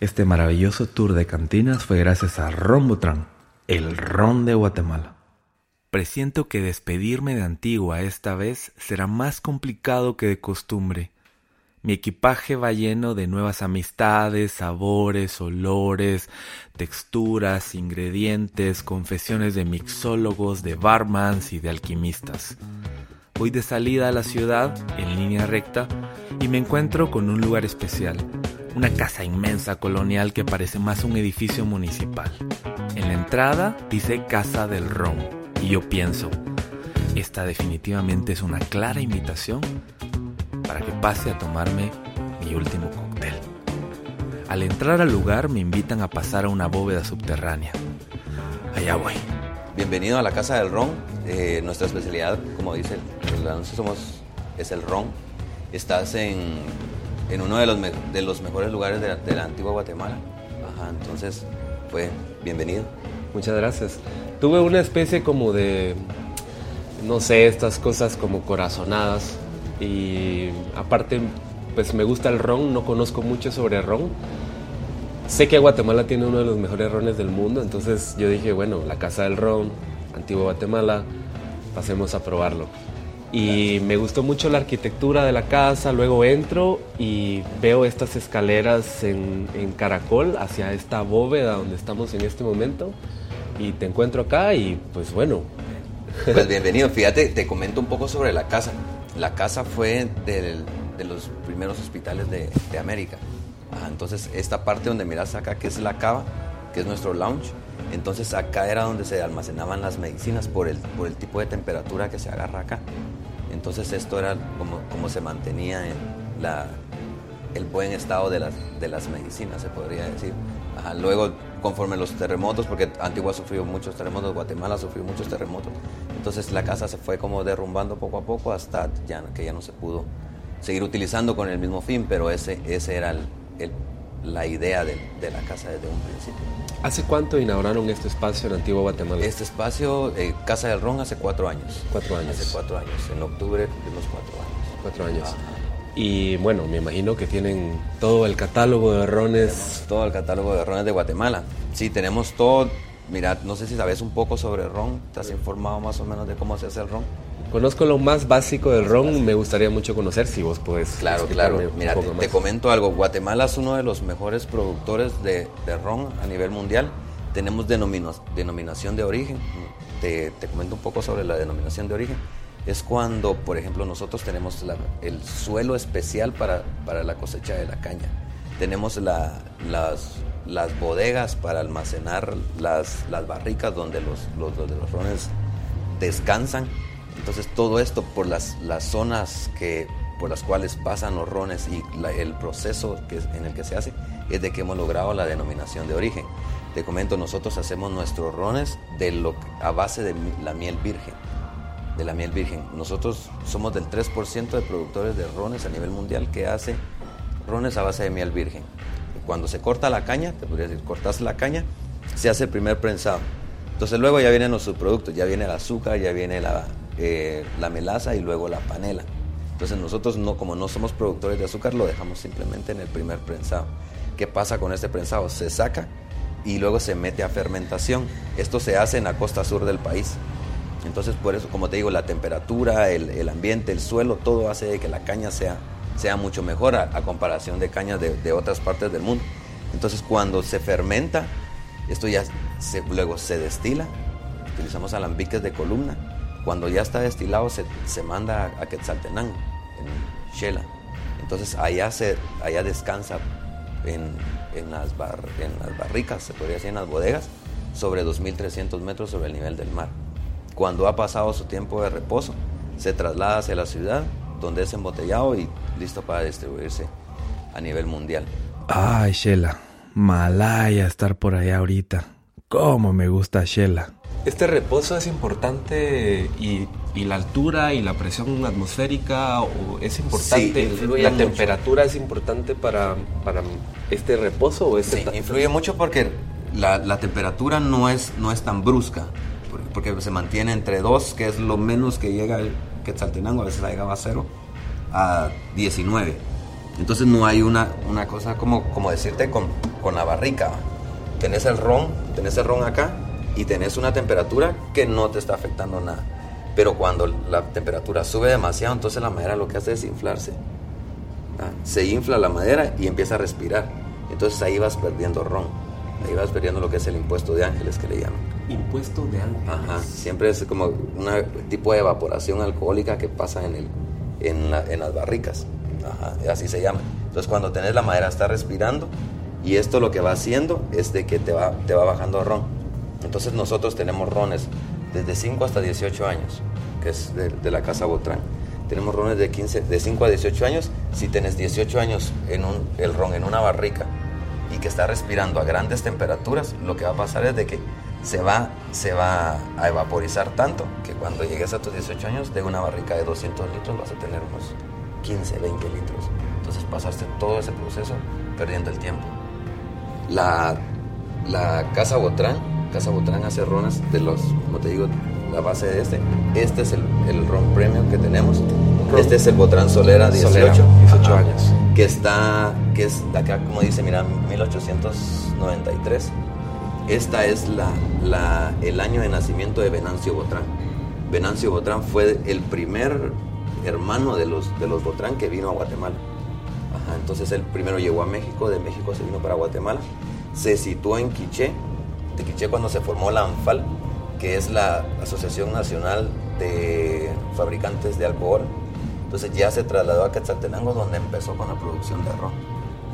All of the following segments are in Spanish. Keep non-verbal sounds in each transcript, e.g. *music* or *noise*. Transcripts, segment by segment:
Este maravilloso tour de cantinas fue gracias a Rombotran, el ron de Guatemala. Presiento que despedirme de Antigua esta vez será más complicado que de costumbre. Mi equipaje va lleno de nuevas amistades, sabores, olores, texturas, ingredientes, confesiones de mixólogos, de barmans y de alquimistas. Voy de salida a la ciudad en línea recta y me encuentro con un lugar especial, una casa inmensa colonial que parece más un edificio municipal. En la entrada dice Casa del Ron y yo pienso, esta definitivamente es una clara invitación para que pase a tomarme mi último cóctel. Al entrar al lugar me invitan a pasar a una bóveda subterránea. Allá voy. Bienvenido a la Casa del Ron. Eh, nuestra especialidad, como dice el anuncio, somos, es el ron. Estás en en uno de los, de los mejores lugares de la, antigua Guatemala. Entonces, fue bienvenido. Muchas gracias. Tuve una especie como de, no sé, estas cosas como corazonadas. Y aparte, pues me gusta el ron, no conozco mucho sobre ron. Sé que Guatemala tiene uno de los mejores rones del mundo, entonces yo dije, bueno, la Casa del Ron, Antigua Guatemala, pasemos a probarlo. Y me gustó mucho la arquitectura de la casa, luego entro y veo estas escaleras en, caracol hacia esta bóveda donde estamos en este momento y te encuentro acá y pues bueno. Pues *laughs* bienvenido, fíjate, te comento un poco sobre la casa. La casa fue de los primeros hospitales de, América. entonces esta parte donde miras acá, que es la cava, que es nuestro lounge, entonces acá era donde se almacenaban las medicinas por el, por el tipo de temperatura que se agarra acá. Entonces esto era como, como se mantenía en la, el buen estado de las, de las medicinas, se podría decir. luego, conforme los terremotos, porque Antigua sufrió muchos terremotos, Guatemala sufrió muchos terremotos, entonces la casa se fue como derrumbando poco a poco hasta ya, que ya no se pudo seguir utilizando con el mismo fin, pero ese, ese era el, la idea de, de la casa desde un principio. ¿Hace cuánto inauguraron este espacio en Antigua Guatemala? Este espacio, eh, Casa del Ron, hace cuatro años. Cuatro años. Hace cuatro años. En octubre cumplimos cuatro años. Cuatro años. Y bueno, me imagino que tienen todo el catálogo de rones. todo el catálogo de rones de Guatemala. Sí, tenemos todo. Mira, no sé si sabes un poco sobre ron. ¿Te has informado más o menos de cómo se hace el ron? Conozco lo más básico del ron, me gustaría mucho conocer si vos puedes. Claro, claro. Mira, te, comento algo. Guatemala es uno de los mejores productores de, ron a nivel mundial. Tenemos denominación de origen. Te, comento un poco sobre la denominación de origen. Es cuando, por ejemplo, nosotros tenemos el suelo especial para, para, la cosecha de la caña. Tenemos las, las bodegas para almacenar las, las barricas donde los, los, los rones descansan entonces todo esto por las, las zonas que, por las cuales pasan los rones y el proceso que, en el que se hace es de que hemos logrado la denominación de origen. Te comento, nosotros hacemos nuestros rones de lo, a base de la miel virgen. De la miel virgen. Nosotros somos del 3% de productores de rones a nivel mundial que hace rones a base de miel virgen. Cuando se corta la caña, te podría decir, cortas la caña, se hace el primer prensado. Entonces luego ya vienen los subproductos, ya viene el azúcar, ya viene la, eh, la melaza y luego la panela. Entonces nosotros no, como no somos productores de azúcar, lo dejamos simplemente en el primer prensado. ¿Qué pasa con este prensado? Se saca y luego se mete a fermentación. Esto se hace en la costa sur del país. Entonces por eso, como te digo, la temperatura, el, ambiente, el suelo, todo hace que la caña sea, sea mucho mejor a, comparación de cañas de, otras partes del mundo. Entonces cuando se fermenta, esto ya luego se destila, utilizamos alambiques de columna cuando ya está destilado se, se manda a Quetzaltenango, en Shela. Entonces allá, se, allá descansa en, en, las en las barricas, se podría decir en las bodegas, sobre 2.300 metros sobre el nivel del mar. Cuando ha pasado su tiempo de reposo, se traslada hacia la ciudad, donde es embotellado y listo para distribuirse a nivel mundial. Ay, Shela, malaya estar por allá ahorita. ¿Cómo me gusta Shela? Este reposo es importante y, la altura y la presión atmosférica es importante. la temperatura es importante para, para este reposo o este sí, influye mucho porque la, temperatura no es, no es tan brusca, porque se mantiene entre 2, que es lo menos que llega el Quetzaltenango, a veces ha llegado a 0, a 19. Entonces no hay una, una cosa como, como decirte con con la barrica. Tenés el ron, tenés el ron acá y tenés una temperatura que no te está afectando nada. Pero cuando la temperatura sube demasiado, entonces la madera lo que hace es inflarse. ¿ah? Se infla la madera y empieza a respirar. Entonces ahí vas perdiendo ron. Ahí vas perdiendo lo que es el impuesto de ángeles que le llaman. Impuesto de ángeles. Ajá. Siempre es como un tipo de evaporación alcohólica que pasa en, el, en, en las barricas. Ajá. Así se llama. Entonces cuando tenés la madera está respirando y esto lo que va haciendo es de que te va, te va bajando ron. Entonces nosotros tenemos rones desde 5 hasta 18 años, que es de, la casa Botrán. Tenemos rones de, 15, de 5 a 18 años. Si tenés 18 años en un, el ron en una barrica y que está respirando a grandes temperaturas, lo que va a pasar es de que se va, se va a evaporizar tanto que cuando llegues a tus 18 años de una barrica de 200 litros vas a tener unos 15, 20 litros. Entonces pasaste todo ese proceso perdiendo el tiempo. La, la Casa Botrán Casa Botrán hace rones de los, como te digo, la base de este. Este es el, el ron premium que tenemos. Este es el Botrán Solera 18, 18 años. Que está, que es de acá, como dice, mira, 1893. Esta es la, la, el año de nacimiento de Venancio Botrán. Venancio Botrán fue el primer hermano de los, de los Botrán que vino a Guatemala. Ajá, entonces él primero llegó a México, de México se vino para Guatemala, se situó en Quiché Quiché cuando se formó la ANFAL, que es la Asociación Nacional de Fabricantes de Alcohol. Entonces ya se trasladó a Quetzaltenango donde empezó con la producción de ron.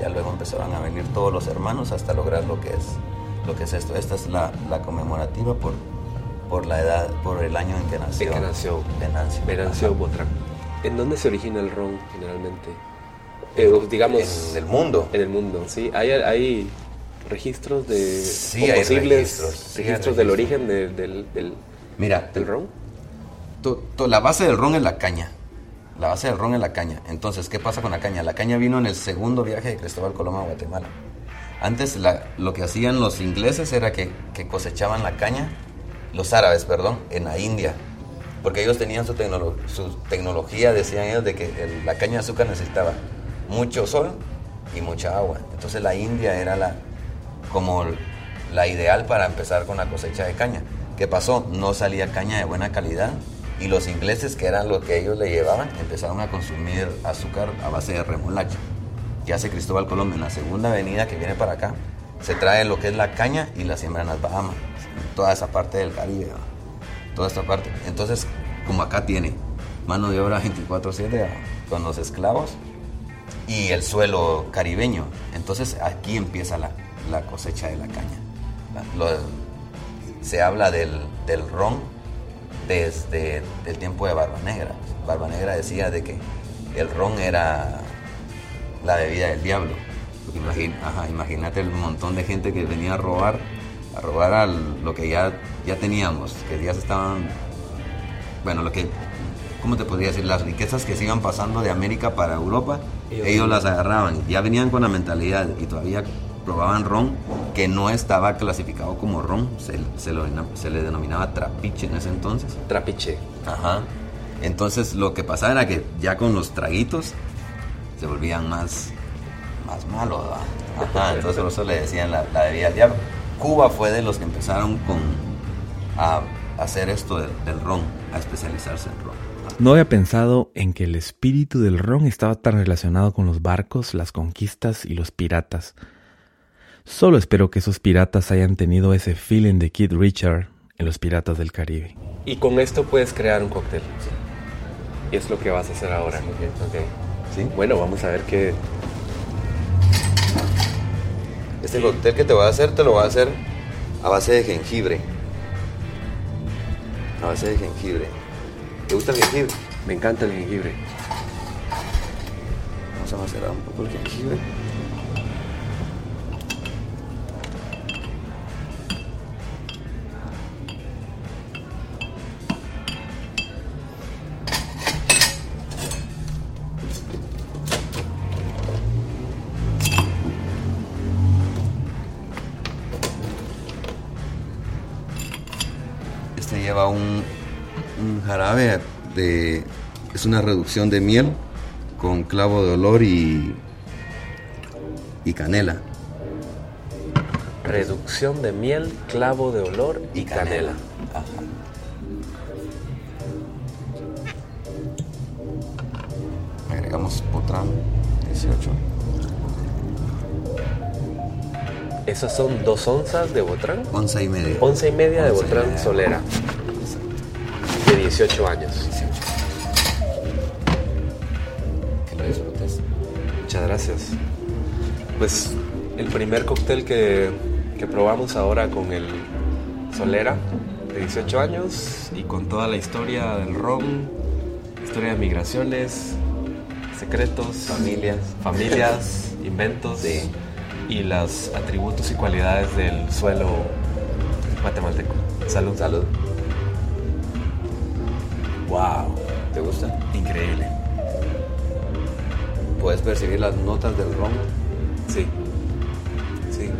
Ya luego empezaron a venir todos los hermanos hasta lograr lo que es, lo que es esto. Esta es la, la conmemorativa por, por la edad, por el año en que nació. En que nació Venancio. Venancio Botrán. ¿En dónde se origina el ron generalmente? Eh, digamos... En el mundo. En el mundo, sí. Hay, hay registros de posibles registros, del origen del, Mira, del ron? la base del ron es la caña. La base del ron es la caña. Entonces, ¿qué pasa con la caña? La caña vino en el segundo viaje de Cristóbal Colón a Guatemala. Antes lo que hacían los ingleses era que, cosechaban la caña, los árabes, perdón, en la India. Porque ellos tenían su, su tecnología, decían ellos, de que la caña de azúcar necesitaba mucho sol y mucha agua. Entonces la India era la, como la ideal para empezar con la cosecha de caña. ¿Qué pasó? No salía caña de buena calidad y los ingleses, que eran lo que ellos le llevaban, empezaron a consumir azúcar a base de remolacha. Ya hace Cristóbal Colón en la segunda avenida que viene para acá, se trae lo que es la caña y la siembra en las Bahamas, toda esa parte del Caribe, toda esta parte. Entonces, como acá tiene mano de obra 24/7 con los esclavos y el suelo caribeño, entonces aquí empieza la, la cosecha de la caña. se habla del, ron desde el tiempo de Barba Negra. Barba Negra decía de que el ron era la bebida del diablo. imagínate el montón de gente que venía a robar, a robar lo que ya, ya teníamos, que ya se estaban, bueno, lo que, ¿cómo te podría decir? Las riquezas que se iban pasando de América para Europa, ellos las agarraban, ya venían con la mentalidad y todavía probaban ron que no estaba clasificado como ron, se, se, le denominaba trapiche en ese entonces. Trapiche. Ajá. Entonces lo que pasaba era que ya con los traguitos se volvían más, más malos. Ajá, entonces por eso le decían la, la bebida del diablo. Cuba fue de los que empezaron con a hacer esto del, del ron, a especializarse en ron. No había pensado en que el espíritu del ron estaba tan relacionado con los barcos, las conquistas y los piratas. Solo espero que esos piratas hayan tenido ese feeling de Kid Richard en los Piratas del Caribe. Y con esto puedes crear un cóctel. Y es lo que vas a hacer ahora. ¿Sí? Bueno, vamos a ver qué... Este cóctel que te voy a hacer, te lo voy a hacer a base de jengibre. A base de jengibre. ¿Te gusta el jengibre? Me encanta el jengibre. Vamos a macerar un poco el jengibre. Lleva un, jarabe de... Es una reducción de miel con clavo de olor y, y canela. Reducción de miel, clavo de olor y, canela. Ajá. Agregamos Botran 18. Esas son dos onzas de Botran. Once y media. Once y media de Botran Solera. De 18 años. Que lo disfrutes. Muchas gracias. Pues el primer cóctel que, que probamos ahora con el Solera de 18 años y con toda la historia del ron, historia de migraciones, secretos, familias, familias, *laughs* inventos y los atributos y cualidades del suelo guatemalteco. Salud. Salud. Wow, ¿te gusta? Increíble. ¿Puedes percibir las notas del ron? Sí. Sí.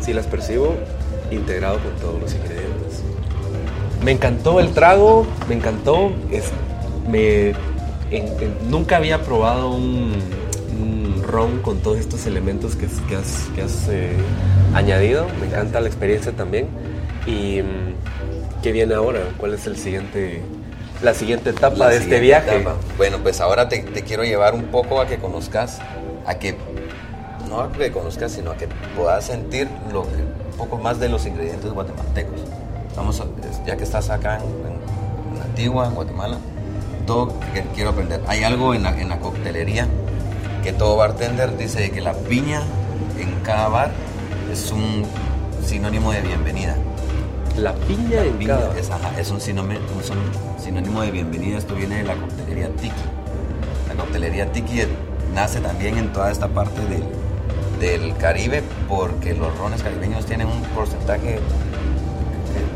Sí las percibo integrado con todos los ingredientes. Me encantó el trago, me encantó. Es, me, nunca había probado un, ron con todos estos elementos que, has, eh, añadido. Me encanta la experiencia también. ¿Y mm, qué viene ahora? ¿Cuál es el siguiente, la siguiente etapa de este viaje? Bueno, pues ahora te, te quiero llevar un poco a que conozcas, a que no a que conozcas, sino a que puedas sentir lo un poco más de los ingredientes guatemaltecos. Vamos ya que estás acá en, Antigua, en Guatemala, todo que quiero aprender. Hay algo en la, en la coctelería que todo bartender dice que la piña en cada bar es un sinónimo de bienvenida. La piña en cada es, es un, sinónimo, un sinónimo de bienvenida. Esto viene de la coctelería tiki. La coctelería tiki nace también en toda esta parte del del Caribe porque los rones caribeños tienen un porcentaje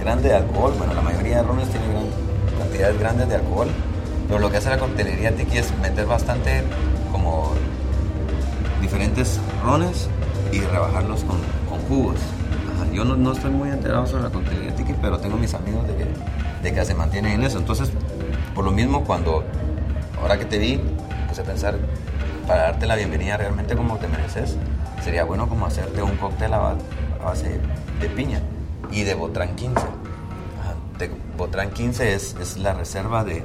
grande de alcohol. Bueno, la mayoría de rones tienen cantidades grandes de alcohol, pero lo que hace la coctelería tiki es meter bastante como diferentes rones y rebajarlos con, jugos. yo no, estoy muy enterado sobre la coctelería pero tengo mis amigos de que, de que se mantienen en eso. Entonces, por lo mismo, cuando ahora que te vi, puse a pensar para darte la bienvenida realmente como te mereces sería bueno como hacerte un cóctel a, base de piña y de Botran 15. De Botran 15 es, es la reserva de,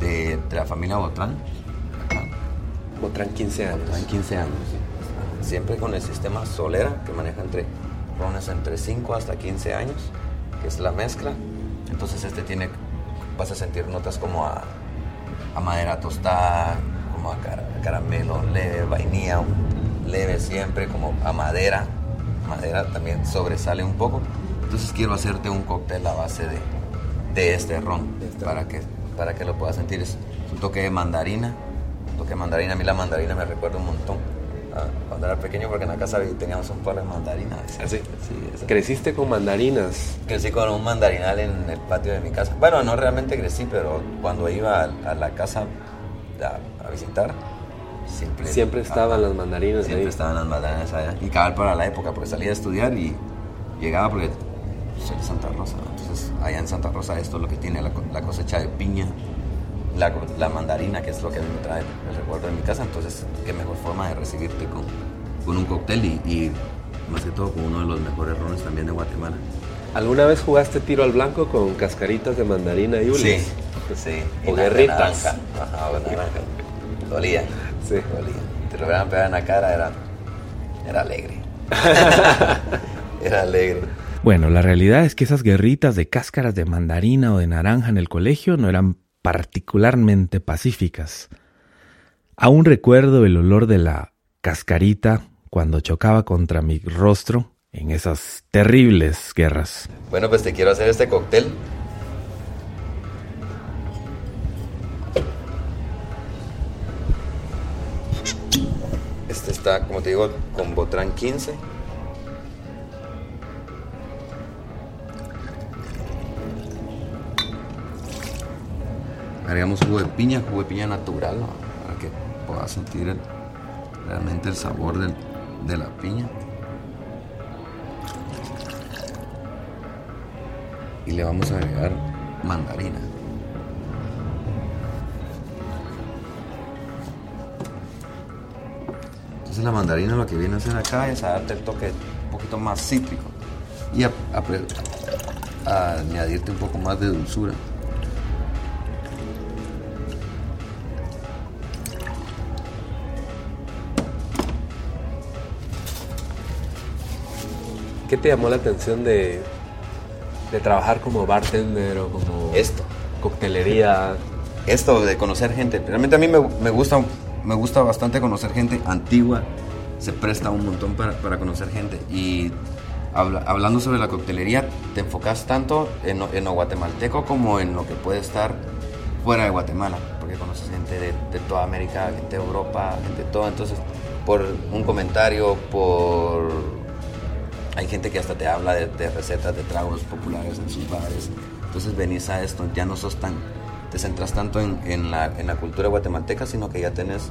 de, la familia Botran. Botran 15 años. Botran 15 años. Siempre con el sistema Solera que maneja entre entre 5 hasta 15 años, que es la mezcla. Entonces este tiene, vas a sentir notas como a, a madera tostada, como a caramelo leve, vainilla, leve siempre, como a madera. Madera también sobresale un poco. Entonces quiero hacerte un cóctel a base de, de este ron, este para, que, para que lo puedas sentir. Es un toque de mandarina. Un toque de mandarina. A mí la mandarina me recuerda un montón. Cuando era pequeño, porque en la casa teníamos un par de mandarinas. ¿Ah, sí? sí ¿Creciste con mandarinas? Crecí con un mandarinal en el patio de mi casa. Bueno, no realmente crecí, pero cuando iba a, la casa a visitar, Siempre, estaban las mandarinas Siempre estaban las mandarinas allá. Y cabal para la época, porque salía a estudiar y llegaba porque soy de Santa Rosa. Entonces, allá en Santa Rosa esto es lo que tiene la, cosecha de piña, la, mandarina, que es lo que me trae el recuerdo de mi casa. Entonces, qué mejor forma de recibirte con, con un cóctel y, más que todo con uno de los mejores rones también de Guatemala. ¿Alguna vez jugaste tiro al blanco con cascaritas de mandarina y ulis? Sí, sí. O guerritas. Ajá, o naranja. Dolía. Sí. Te lo hubieran pegado en la cara, era, era alegre. *laughs* era alegre. Bueno, la realidad es que esas guerritas de cáscaras de mandarina o de naranja en el colegio no eran particularmente pacíficas. Aún recuerdo el olor de la cascarita cuando chocaba contra mi rostro en esas terribles guerras. Bueno, pues te quiero hacer este cóctel Este está, como te digo, con Botran 15. Agregamos jugo de piña, jugo de piña natural, para que puedas sentir realmente el sabor de la piña. Y le vamos a agregar mandarina. Entonces la mandarina lo que viene a hacer acá es a darte el toque un poquito más cítrico y a, añadirte un poco más de dulzura. ¿Qué te llamó la atención de, de trabajar como bartender o como esto. coctelería esto de conocer gente. Realmente a mí me, me gusta me gusta bastante conocer gente antigua. Se presta un montón para, para conocer gente. Y hablando sobre la coctelería te enfocas tanto en, en, lo guatemalteco como en lo que puede estar fuera de Guatemala porque conoces gente de, de toda América gente de Europa gente de todo. Entonces por un comentario por hay gente que hasta te habla de, recetas de tragos populares en sus bares. Entonces venís a esto, ya no sos tan, te centras tanto en, la, cultura guatemalteca, sino que ya tenés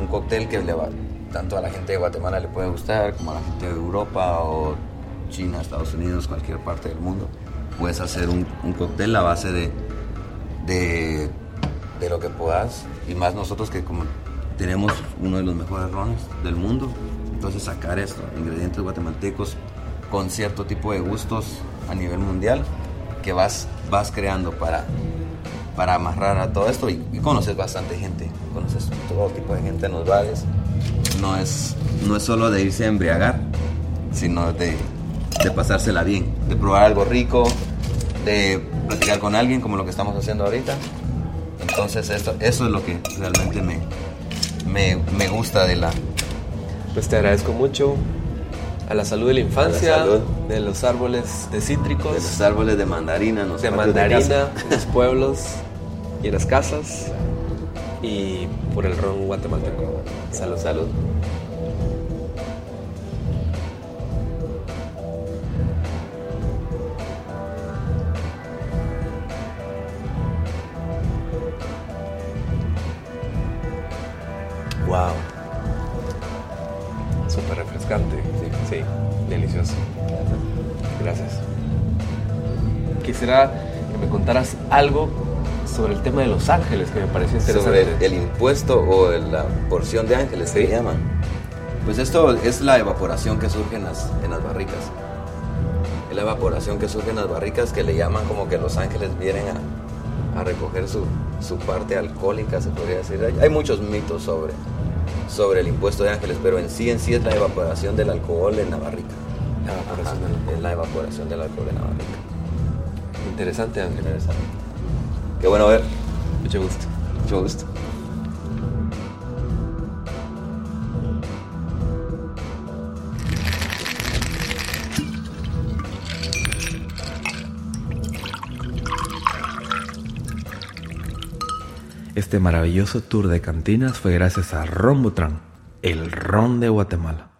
un cóctel que le va, tanto a la gente de Guatemala le puede gustar, como a la gente de Europa o China, Estados Unidos, cualquier parte del mundo. Puedes hacer un, cóctel a base de, de, de lo que puedas, y más nosotros que como tenemos uno de los mejores rones del mundo, entonces sacar esto, ingredientes guatemaltecos, con cierto tipo de gustos a nivel mundial que vas, vas creando para, para amarrar a todo esto y, conoces bastante gente, conoces todo tipo de gente en los. No es, no es solo de irse a embriagar, sino de, de pasársela bien, de probar algo rico, de platicar con alguien como lo que estamos haciendo ahorita. Entonces eso es lo que realmente me, me, me gusta de la... Pues te agradezco mucho a la salud de la infancia, de los árboles de cítricos, de los árboles de mandarina, de mandarina en los pueblos y en las casas, y por el ron guatemalteco. Salud, salud. Wow. Súper refrescante. Sí, delicioso. Gracias. Quisiera que me contaras algo sobre el tema de los ángeles, que me pareció interesante. Sobre el, impuesto o la porción de ángeles, se llaman. Pues esto es la evaporación que surge en las, en las barricas. Es la evaporación que surge en las barricas que le llaman como que los ángeles vienen a, a recoger su, su, parte alcohólica, se podría decir. Hay, hay muchos mitos sobre, sobre el impuesto de ángeles, pero en sí en sí es la evaporación del alcohol en la barrica. La evaporación. Es la evaporación del alcohol en la barrica. Interesante, Ángel. Interesante. Qué bueno ver. Mucho gusto. Mucho gusto. Este maravilloso tour de cantinas fue gracias a Rombotran, el ron de Guatemala.